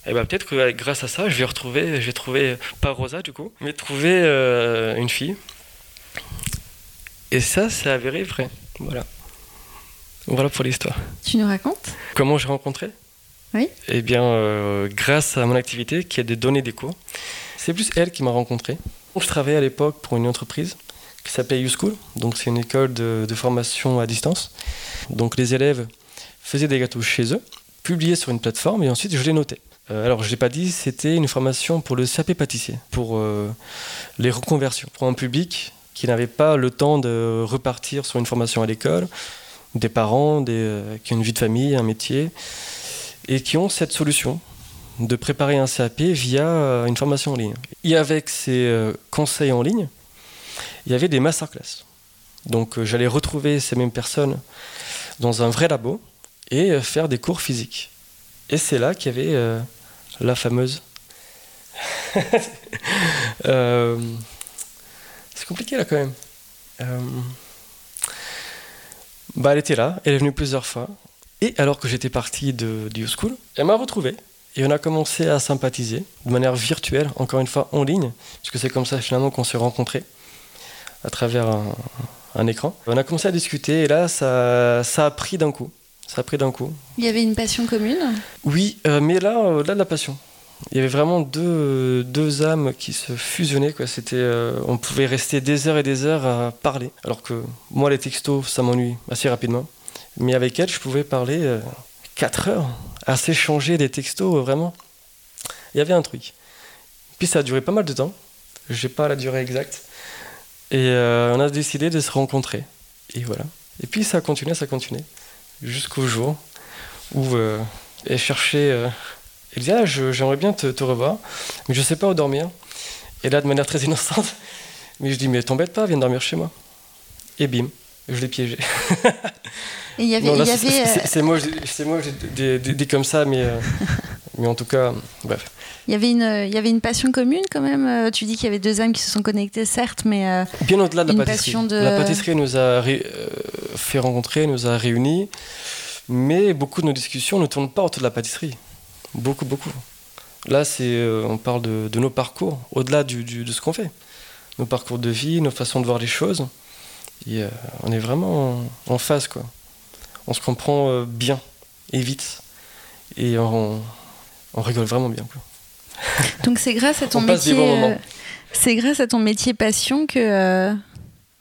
Et bah peut-être que grâce à ça, je vais retrouver, je vais trouver, pas Rosa du coup, mais trouver euh, une fille. Et ça, c'est avéré vrai. Voilà. Voilà pour l'histoire. Tu nous racontes? Comment j'ai rencontré? Oui. Eh bien, euh, grâce à mon activité qui est de donner des cours. C'est plus elle qui m'a rencontré. Je travaillais à l'époque pour une entreprise qui s'appelle YouSchool. Donc, c'est une école de, formation à distance. Donc, les élèves faisaient des gâteaux chez eux, publiés sur une plateforme et ensuite je les notais. Euh, alors, je ne l'ai pas dit, c'était une formation pour le CAP pâtissier, pour euh, les reconversions, pour un public qui n'avait pas le temps de repartir sur une formation à l'école, des parents euh, qui ont une vie de famille, un métier, et qui ont cette solution de préparer un CAP via euh, une formation en ligne. Et avec ces euh, conseils en ligne, il y avait des masterclass. Donc j'allais retrouver ces mêmes personnes dans un vrai labo et faire des cours physiques. Et c'est là qu'il y avait la fameuse... c'est compliqué là quand même. Bah, elle était là, elle est venue plusieurs fois. Et alors que j'étais parti de, du school, elle m'a retrouvé. Et on a commencé à sympathiser de manière virtuelle, encore une fois en ligne, puisque c'est comme ça finalement qu'on s'est rencontrés, à travers un, écran. On a commencé à discuter et là, ça, ça a pris d'un coup. Ça a pris d'un coup. Il y avait une passion commune? Oui, euh, mais là, au-delà de la passion. Il y avait vraiment deux, deux âmes qui se fusionnaient. Quoi. C'était, euh, on pouvait rester des heures et des heures à parler. Alors que moi, les textos, ça m'ennuie assez rapidement. Mais avec elle, je pouvais parler euh, quatre heures à s'échanger des textos, euh, vraiment. Il y avait un truc. Puis ça a duré pas mal de temps. Je n'ai pas la durée exacte. Et on a décidé de se rencontrer. Et voilà. Et puis ça a continué, ça a continué. Jusqu'au jour où elle cherchait elle disait, ah, j'aimerais bien te, revoir, mais je ne sais pas où dormir. Et là, de manière très innocente, mais je dis, mais t'embête pas, viens dormir chez moi. Et bim, je l'ai piégé. Et il y avait. C'est moi, moi j'ai dit comme ça, mais, euh, mais en tout cas, bref. Il y, avait une, il y avait une passion commune quand même. Euh, tu dis qu'il y avait deux âmes qui se sont connectées, certes, mais. Euh, bien au-delà de la pâtisserie. La pâtisserie nous a fait rencontrer, nous a réunis, mais beaucoup de nos discussions ne tournent pas autour de la pâtisserie. Beaucoup, beaucoup. Là, c'est, euh, on parle de, nos parcours, au-delà du, de ce qu'on fait. Nos parcours de vie, nos façons de voir les choses. Et, euh, on est vraiment en, phase, quoi. On se comprend euh, bien et vite. Et on, on rigole vraiment bien, quoi. Donc c'est grâce à ton métier. c'est grâce à ton métier passion que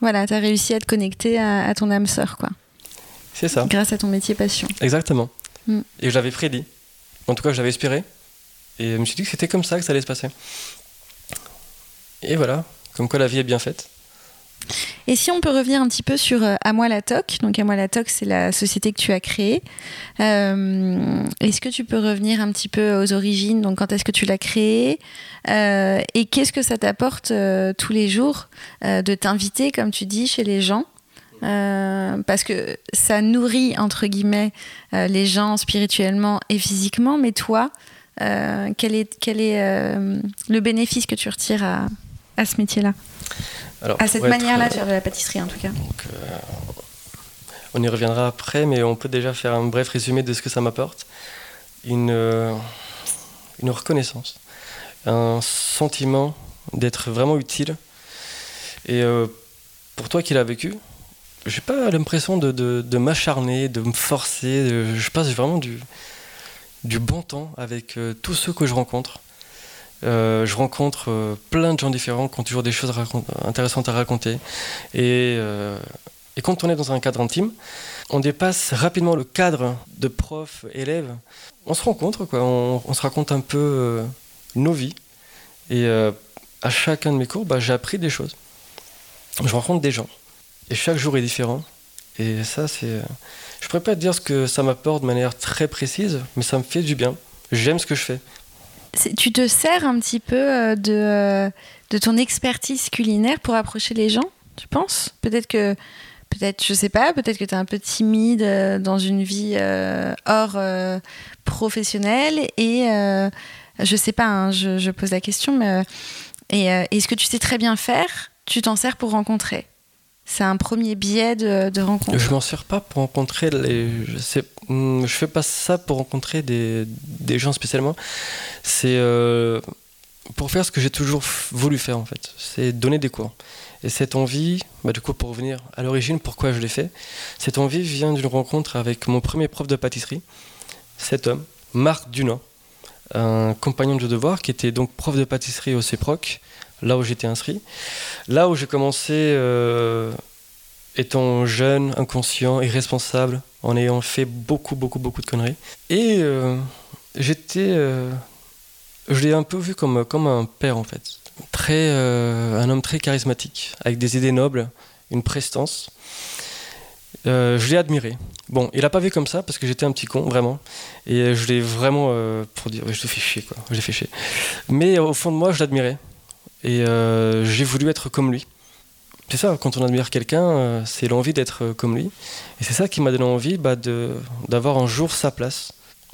voilà, tu as réussi à te connecter à, ton âme sœur, quoi. C'est ça. Grâce à ton métier passion. Exactement. Mm. Et je l'avais prédit. En tout cas, je l'avais espéré. Et je me suis dit que c'était comme ça que ça allait se passer. Et voilà, comme quoi la vie est bien faite. Et si on peut revenir un petit peu sur euh, À moi la TOC, donc À moi la TOC, c'est la société que tu as créée. Euh, est-ce que tu peux revenir un petit peu aux origines? Donc, quand est-ce que tu l'as créée? Euh, Et qu'est-ce que ça t'apporte tous les jours de t'inviter, comme tu dis, chez les gens? Euh, parce que ça nourrit entre guillemets euh, les gens spirituellement et physiquement, mais toi, euh, quel est, quel est le bénéfice que tu retires à, à ce métier-là? À cette manière-là de faire de la pâtisserie en tout cas On y reviendra après, mais on peut déjà faire un bref résumé de ce que ça m'apporte. Une, une reconnaissance, un sentiment d'être vraiment utile. Et pour toi qui l'as vécu, j'ai pas l'impression de, m'acharner, de me forcer. je passe vraiment du, bon temps avec euh, tous ceux que je rencontre. Euh, je rencontre euh, plein de gens différents qui ont toujours des choses intéressantes à raconter. Et, quand on est dans un cadre intime, on dépasse rapidement le cadre de prof, élève. On se rencontre, quoi. On, on se raconte un peu nos vies. Et à chacun de mes cours, bah, j'ai appris des choses. Je rencontre des gens. Et chaque jour est différent. Et ça, c'est. Je pourrais pas te dire ce que ça m'apporte de manière très précise, mais ça me fait du bien. J'aime ce que je fais. Tu te sers un petit peu euh, de, euh, de ton expertise culinaire pour approcher les gens, tu penses? Peut-être que peut-être, je sais pas, peut-être que tu es un peu timide dans une vie hors professionnelle et je sais pas, hein, je, pose la question, mais et est-ce que tu sais très bien faire? Tu t'en sers pour rencontrer? C'est un premier biais de, rencontre. Je m'en sers pas pour rencontrer les. Je sais, hmm, fais pas ça pour rencontrer des, des gens spécialement. C'est euh, pour faire ce que j'ai toujours voulu faire en fait. C'est donner des cours. Et cette envie, bah, du coup, pour revenir à l'origine, pourquoi je l'ai fait, cette envie vient d'une rencontre avec mon premier prof de pâtisserie, cet homme, Marc Dunant, un compagnon de devoir qui était donc prof de pâtisserie au CEPROC là où j'étais inscrit. Là où j'ai commencé euh, étant jeune, inconscient, irresponsable, en ayant fait beaucoup, beaucoup, beaucoup de conneries. Et euh, j'étais. Euh, je l'ai un peu vu comme, comme un père en fait. Très, un homme très charismatique, avec des idées nobles, une prestance. je l'ai admiré. Bon, il a pas vu comme ça parce que j'étais un petit con, vraiment. Et je l'ai vraiment, pour dire, je le fais chier, quoi. Je l'ai fait chier. Mais au fond de moi, je l'admirais. Et euh, j'ai voulu être comme lui. C'est ça, quand on admire quelqu'un, euh, c'est l'envie d'être comme lui. Et c'est ça qui m'a donné envie bah, d'avoir un jour sa place,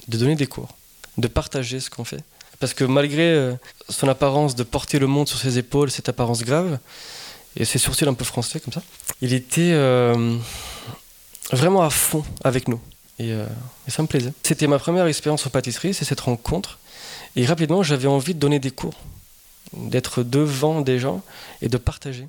de donner des cours, de partager ce qu'on fait. Parce que malgré euh, son apparence de porter le monde sur ses épaules, cette apparence grave, et ses sourcils un peu français comme ça, il était vraiment à fond avec nous. Et ça me plaisait. C'était ma première expérience en pâtisserie, c'est cette rencontre. Et rapidement, j'avais envie de donner des cours d'être devant des gens et de partager.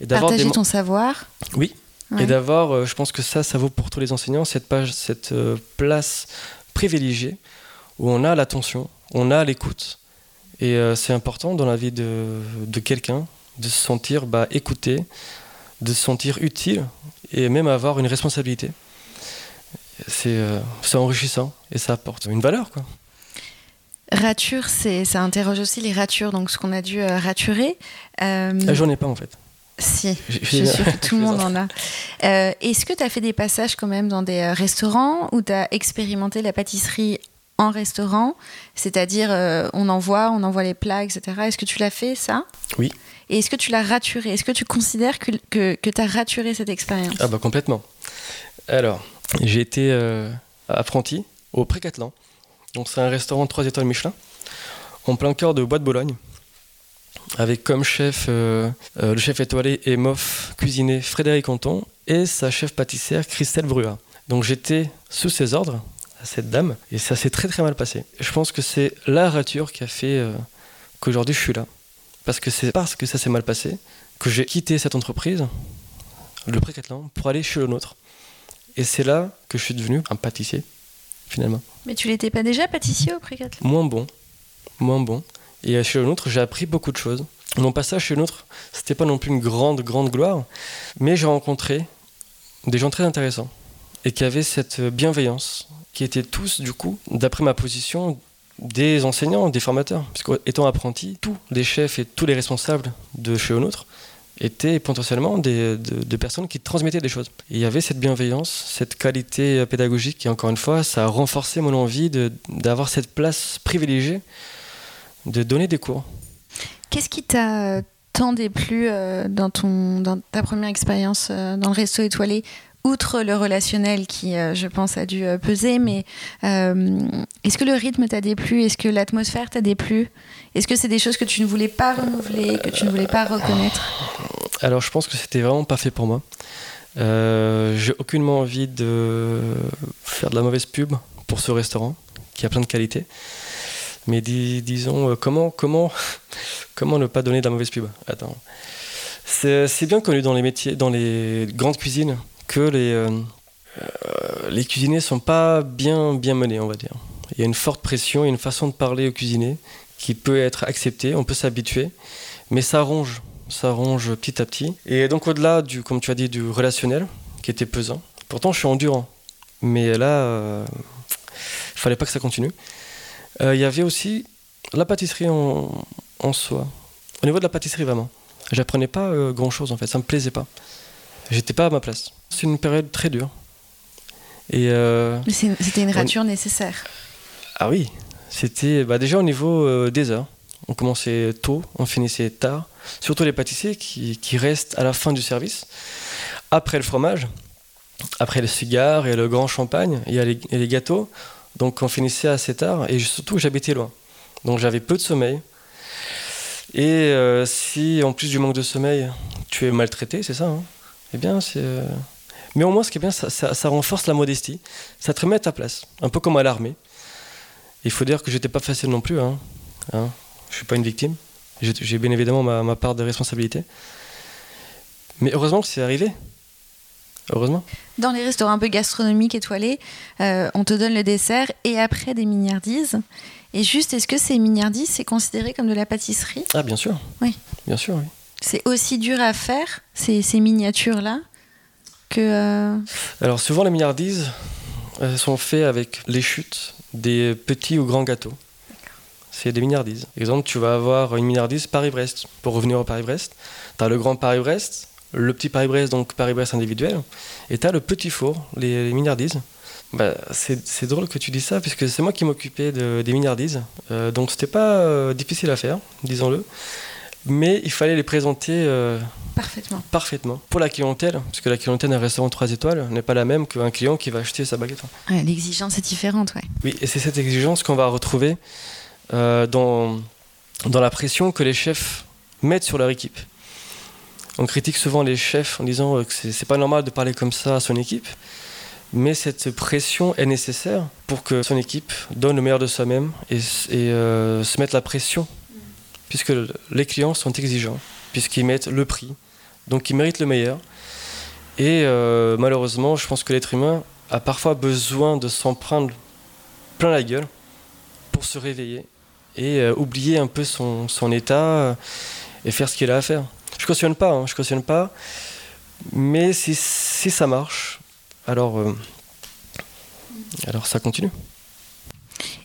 Et partager ton savoir Oui. Et d'avoir, euh, je pense que ça, ça vaut pour tous les enseignants, cette, page, cette euh, place privilégiée où on a l'attention, on a l'écoute. Et euh, c'est important dans la vie de, de quelqu'un de se sentir bah, écouté, de se sentir utile et même avoir une responsabilité. C'est enrichissant et ça apporte une valeur. Quoi. Rature, ça interroge aussi les ratures, donc ce qu'on a dû euh, raturer. Euh... Ah, j'en ai pas en fait. Si, je suis sûre que tout le monde en a. Euh, est-ce que tu as fait des passages quand même dans des euh, restaurants où tu as expérimenté la pâtisserie en restaurant? C'est-à-dire, on envoie, on envoie les plats, etc. Est-ce que tu l'as fait, ça? Oui. Et est-ce que tu l'as raturé? Est-ce que tu considères que, que, que tu as raturé cette expérience? Ah bah complètement. Alors, j'ai été apprenti au Précatelan donc c'est un restaurant de 3 étoiles Michelin, en plein cœur de Bois de Bologne, avec comme chef euh, euh, le chef étoilé et mof cuisiné Frédéric Anton et sa chef pâtissière Christelle Brua. Donc j'étais sous ses ordres à cette dame et ça s'est très très mal passé. Je pense que c'est la rature qui a fait euh, qu'aujourd'hui je suis là. Parce que c'est parce que ça s'est mal passé que j'ai quitté cette entreprise, le Précatelan, pour aller chez le nôtre. Et c'est là que je suis devenu un pâtissier finalement. Mais tu l'étais pas déjà pâtissier au Précat Moins bon, moins bon. Et chez le nôtre, j'ai appris beaucoup de choses. Mon passage chez le nôtre, c'était pas non plus une grande, grande gloire, mais j'ai rencontré des gens très intéressants et qui avaient cette bienveillance, qui étaient tous, du coup, d'après ma position, des enseignants, des formateurs. Parce qu'étant apprenti, tous les chefs et tous les responsables de chez le nôtre étaient potentiellement des, de, personnes qui transmettaient des choses. il y avait cette bienveillance, cette qualité pédagogique, et encore une fois, ça a renforcé mon envie d'avoir cette place privilégiée de donner des cours. Qu'est-ce qui t'a tant déplu euh, dans, ton, dans ta première expérience euh, dans le resto étoilé? Outre le relationnel qui, euh, je pense, a dû peser, mais est-ce que le rythme t'a déplu? Est-ce que l'atmosphère t'a déplu? Est-ce que c'est des choses que tu ne voulais pas renouveler, que tu ne voulais pas reconnaître? Alors je pense que c'était vraiment pas fait pour moi. Euh, j'ai aucunement envie de faire de la mauvaise pub pour ce restaurant qui a plein de qualités. Mais disons, euh, comment, comment, comment ne pas donner de la mauvaise pub? Attends. C'est bien connu dans les métiers, dans les grandes cuisines, que les, euh, les cuisiniers sont pas bien, menés, on va dire. Il y a une forte pression, il y a une façon de parler aux cuisiniers qui peut être acceptée, on peut s'habituer, mais ça ronge ça ronge petit à petit. Et donc au-delà du, comme tu as dit, du relationnel, qui était pesant, pourtant je suis endurant. Mais là, euh, il fallait pas que ça continue. Euh, il y avait aussi la pâtisserie en, soi. Au niveau de la pâtisserie, vraiment. J'apprenais pas euh, grand-chose en fait, ça me plaisait pas. J'étais pas à ma place. Une période très dure. Et c'était une rature nécessaire. Ah oui, c'était bah, déjà au niveau des heures. On commençait tôt, on finissait tard surtout les pâtissiers qui, restent à la fin du service. Après le fromage, après les cigares et le grand champagne, il y a les, et les gâteaux. Donc on finissait assez tard et surtout j'habitais loin. Donc j'avais peu de sommeil. Et euh, si en plus du manque de sommeil, tu es maltraité, c'est ça hein? Eh bien, c'est. Mais au moins, ce qui est bien, ça, ça- ça renforce la modestie. Ça te remet à ta place, un peu comme à l'armée. Il faut dire que j'étais pas facile non plus. Hein. Hein? Je suis pas une victime. J'ai j'ai bien évidemment ma, ma part de responsabilité. Mais heureusement que c'est arrivé. Heureusement. Dans les restaurants un peu gastronomiques étoilés, euh, on te donne le dessert et après des mignardises. Et juste, est-ce que ces mignardises, c'est considéré comme de la pâtisserie? Ah, bien sûr. Oui. Bien sûr, oui. C'est aussi dur à faire, ces, ces miniatures-là, que... euh, Alors souvent les milliardises elles sont faites avec les chutes des petits ou grands gâteaux. C'est des milliardises. Exemple, tu vas avoir une milliardise Paris-Brest. Pour revenir au Paris-Brest, tu as le grand Paris-Brest, le petit Paris-Brest, donc Paris-Brest individuel, et tu as le petit four, les, les milliardises. Bah, c'est c'est drôle que tu dis ça, puisque c'est moi qui m'occupais de- des milliardises. Euh, donc c'était pas euh, difficile à faire, disons-le. Mais il fallait les présenter euh, Parfaitement. parfaitement pour la clientèle, parce que la clientèle d'un restaurant 3 étoiles n'est pas la même qu'un client qui va acheter sa baguette. Ouais, L'exigence est différente, ouais. Oui, et c'est cette exigence qu'on va retrouver euh, dans, dans la pression que les chefs mettent sur leur équipe. On critique souvent les chefs en disant euh, que c'est pas normal de parler comme ça à son équipe, mais cette pression est nécessaire pour que son équipe donne le meilleur de soi-même et, euh, se mette la pression, puisque les clients sont exigeants, puisqu'ils mettent le prix, donc ils méritent le meilleur. Et euh, malheureusement, je pense que l'être humain a parfois besoin de s'en prendre plein la gueule pour se réveiller et euh, oublier un peu son, état euh, et faire ce qu'il a à faire. Je cautionne pas, hein, je cautionne pas, mais si, ça marche, alors, alors ça continue.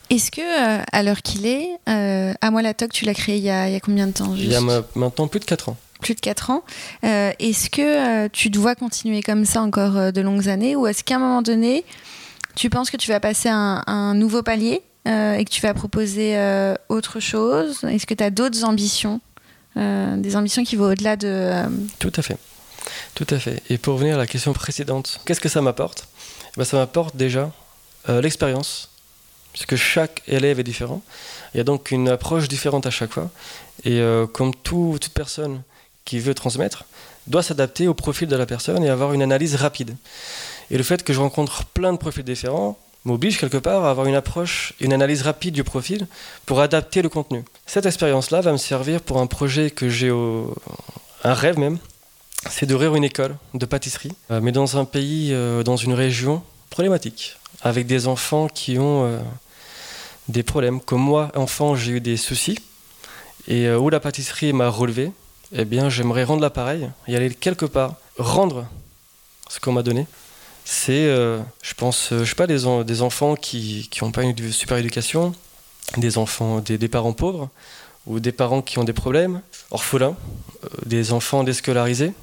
Est-ce que, euh, à l'heure qu'il est, euh, à moi la toc, tu l'as créé il y, a, il y a combien de temps Il y a maintenant plus de 4 ans. Plus de 4 ans. Euh, est-ce que euh, tu dois continuer comme ça encore euh, de longues années ou est-ce qu'à un moment donné, tu penses que tu vas passer un, un nouveau palier euh, et que tu vas proposer euh, autre chose? Est-ce que tu as d'autres ambitions Euh, Des ambitions qui vont au-delà de... euh, Tout à fait. Tout à fait. Et pour revenir à la question précédente, qu'est-ce que ça m'apporte? Eh ben, Ça m'apporte déjà euh, l'expérience, puisque chaque élève est différent. Il y a donc une approche différente à chaque fois. Et euh, comme tout- toute personne qui veut transmettre, doit s'adapter au profil de la personne et avoir une analyse rapide. Et le fait que je rencontre plein de profils différents m'oblige quelque part à avoir une approche, une analyse rapide du profil pour adapter le contenu. Cette expérience-là va me servir pour un projet que j'ai au... un rêve même, c'est d'ouvrir une école de pâtisserie, euh, mais dans un pays, euh, dans une région problématique, avec des enfants qui ont des problèmes. Comme moi, enfant, j'ai eu des soucis, et euh, où la pâtisserie m'a relevé, eh bien, j'aimerais rendre l'appareil et aller quelque part rendre ce qu'on m'a donné. C'est, euh, je pense, euh, je sais pas, des, en- des enfants qui n'ont pas une super éducation, des enfants, des, parents pauvres, ou des parents qui ont des problèmes, orphelins, des enfants déscolarisés.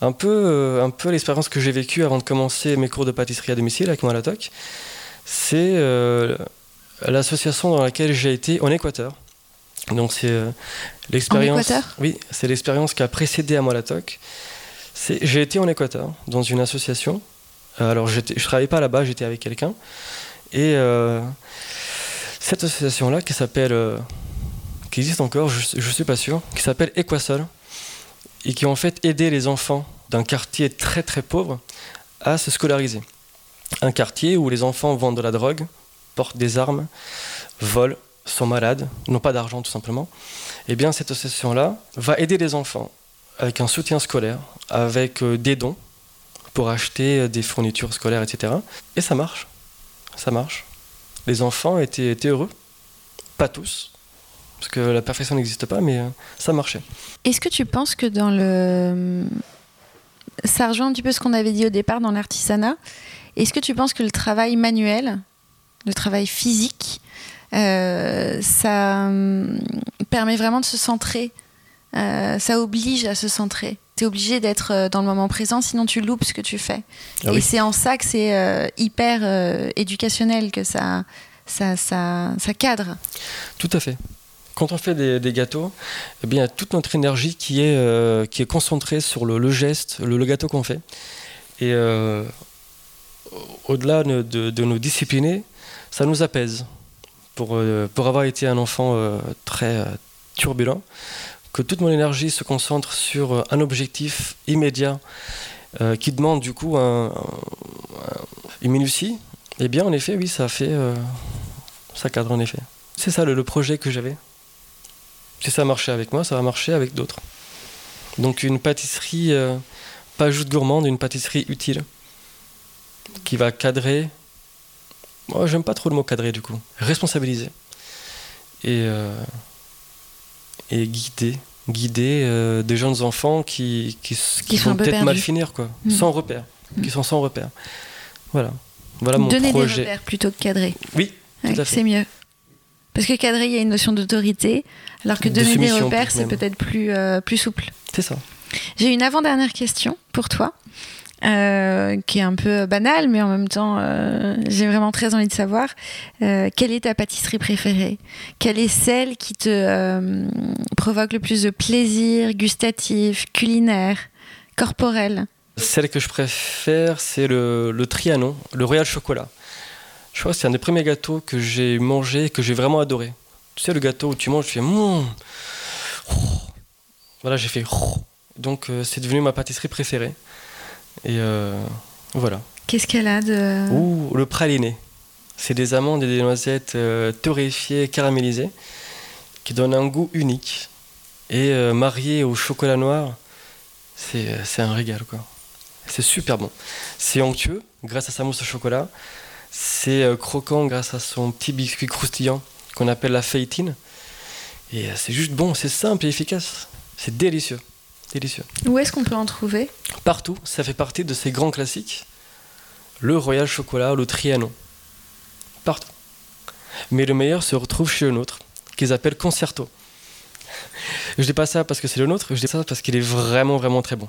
Un peu, un peu l'expérience que j'ai vécue avant de commencer mes cours de pâtisserie à domicile avec moi à la TOC, c'est l'association dans laquelle j'ai été en Équateur. Donc c'est euh, l'expérience. Équateur? Oui, c'est l'expérience qui a précédé à moi la TOC. J'ai été en Équateur dans une association. Euh, Alors je travaillais pas là-bas, j'étais avec quelqu'un. Et euh, cette association-là qui s'appelle, euh, qui existe encore, je, je suis pas sûr, qui s'appelle Equasol et qui ont en fait aidé les enfants d'un quartier très très pauvre à se scolariser. Un quartier où les enfants vendent de la drogue, portent des armes, volent, sont malades, n'ont pas d'argent tout simplement. Eh bien cette association-là va aider les enfants avec un soutien scolaire, avec euh, des dons pour acheter euh, des fournitures scolaires, etc. Et ça marche. Ça marche. Les enfants étaient, étaient heureux. Pas tous, parce que la perfection n'existe pas, mais euh, ça marchait. Est-ce que tu penses que dans le... Ça rejoint un petit peu ce qu'on avait dit au départ dans l'artisanat. Est-ce que tu penses que le travail manuel, le travail physique, euh, ça hum, permet vraiment de se centrer euh, Ça oblige à se centrer. Tu es obligé d'être euh, dans le moment présent, sinon tu loupes ce que tu fais. Ah Et c'est en ça que c'est hyper éducationnel, que ça, ça, ça, ça cadre. Tout à fait. quand on fait des, gâteaux, eh bien, toute notre énergie qui est, euh, qui est concentrée sur le, geste, le, gâteau qu'on fait. Et euh, au-delà de, de, nous discipliner, ça nous apaise. Pour, euh, pour avoir été un enfant très turbulent, que toute mon énergie se concentre sur un objectif immédiat qui demande du coup un, une minutie, eh bien en effet, oui, ça fait. ça cadre en effet. C'est ça le projet que j'avais. Si ça a marché avec moi, ça va marcher avec d'autres. Donc une pâtisserie, euh, pas juste gourmande, une pâtisserie utile, qui va cadrer. Moi, j'aime pas trop le mot cadrer du coup. Responsabiliser. Et, euh, et guider. Guider euh, des jeunes enfants qui, qui, vont peut-être mal finir, quoi. Mm. Sans repère. Qui sont sans repère. Voilà. Voilà mon projet. Donner des repères plutôt que cadrer. Oui, C'est mieux. Parce que cadrer, il y a une notion d'autorité, alors que donner des repères, c'est peut-être plus, euh, plus souple. C'est ça. J'ai une avant-dernière question pour toi, euh, qui est un peu banale, mais en même temps, euh, j'ai vraiment très envie de savoir. quelle est ta pâtisserie préférée? Quelle est celle qui te provoque le plus de plaisir gustatif, culinaire, corporel? Celle que je préfère, c'est le, Trianon, le Royal Chocolat. Je crois que c'est un des premiers gâteaux que j'ai mangé et que j'ai vraiment adoré. Tu sais, le gâteau où tu manges, tu fais. Voilà, j'ai fait. Donc, euh, c'est devenu ma pâtisserie préférée. Et euh, voilà. Qu'est-ce qu'elle a de. Ouh, le praliné. C'est des amandes et des noisettes euh, torréfiées, caramélisées, qui donnent un goût unique. Et marié au chocolat noir, c'est un régal, quoi. C'est super bon. C'est onctueux, grâce à sa mousse au chocolat. C'est euh, croquant grâce à son petit biscuit croustillant qu'on appelle la feuilletine. Et euh, c'est juste bon, c'est simple et efficace. C'est délicieux. Délicieux. Où est-ce qu'on peut en trouver? Partout. Ça fait partie de ces grands classiques. Le Royal Chocolat, le Trianon. Partout. Mais le meilleur se retrouve chez le nôtre, qu'ils appellent Concerto. Je dis pas ça parce que c'est le nôtre, je dis ça parce qu'il est vraiment, vraiment très bon.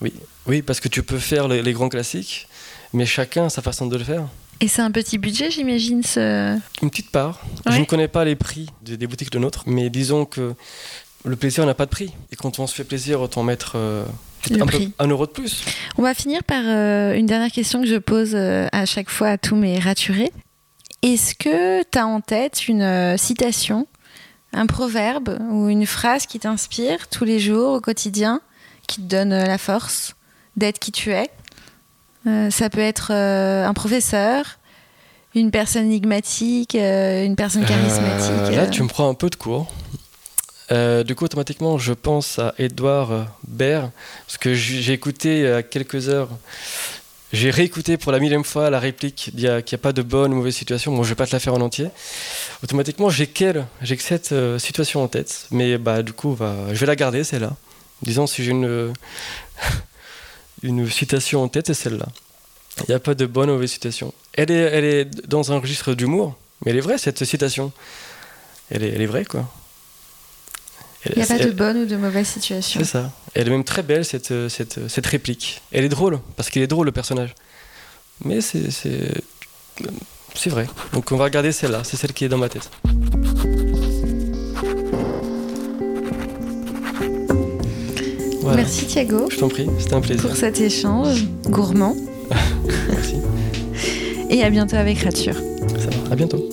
Oui, oui, parce que tu peux faire les, les grands classiques, mais chacun a sa façon de le faire. Et c'est un petit budget, j'imagine ce... Une petite part. Je ne connais pas les prix des, boutiques de nôtres, mais disons que le plaisir n'a pas de prix. Et quand on se fait plaisir, autant mettre euh, un, euro de plus. On va finir par euh, une dernière question que je pose euh, à chaque fois à tous mes raturés. Est-ce que tu as en tête une citation, un proverbe ou une phrase qui t'inspire tous les jours, au quotidien, qui te donne la force d'être qui tu es? Euh, ça peut être euh, un professeur, une personne énigmatique, euh, une personne charismatique. là, tu me prends un peu de cours. Du coup, automatiquement, je pense à Edouard Baird, parce que j'ai écouté à quelques heures, j'ai réécouté pour la millième fois la réplique qu'il n'y a, pas de bonne ou mauvaise situation. Bon, je vais pas te la faire en entier. Automatiquement, j'ai quelle, que cette situation en tête, mais bah du coup, je vais la garder, celle-là. Disons si j'ai une une citation en tête, c'est celle-là. Il n'y a pas de bonne ou mauvaise citation. Elle est, elle est dans un registre d'humour, mais elle est vraie, cette citation. Elle est, elle est vraie, quoi. Il n'y a pas de bonne ou de mauvaise situation. C'est ça. Elle est même très belle, cette, cette, cette réplique. Elle est drôle, parce qu'il est drôle, le personnage. Mais c'est, c'est vrai. Donc on va regarder celle-là, c'est celle qui est dans ma tête. Merci Thiago. Je t'en prie, c'était un plaisir. Pour cet échange gourmand. Merci. Et à bientôt avec Rature. Ça va, à bientôt.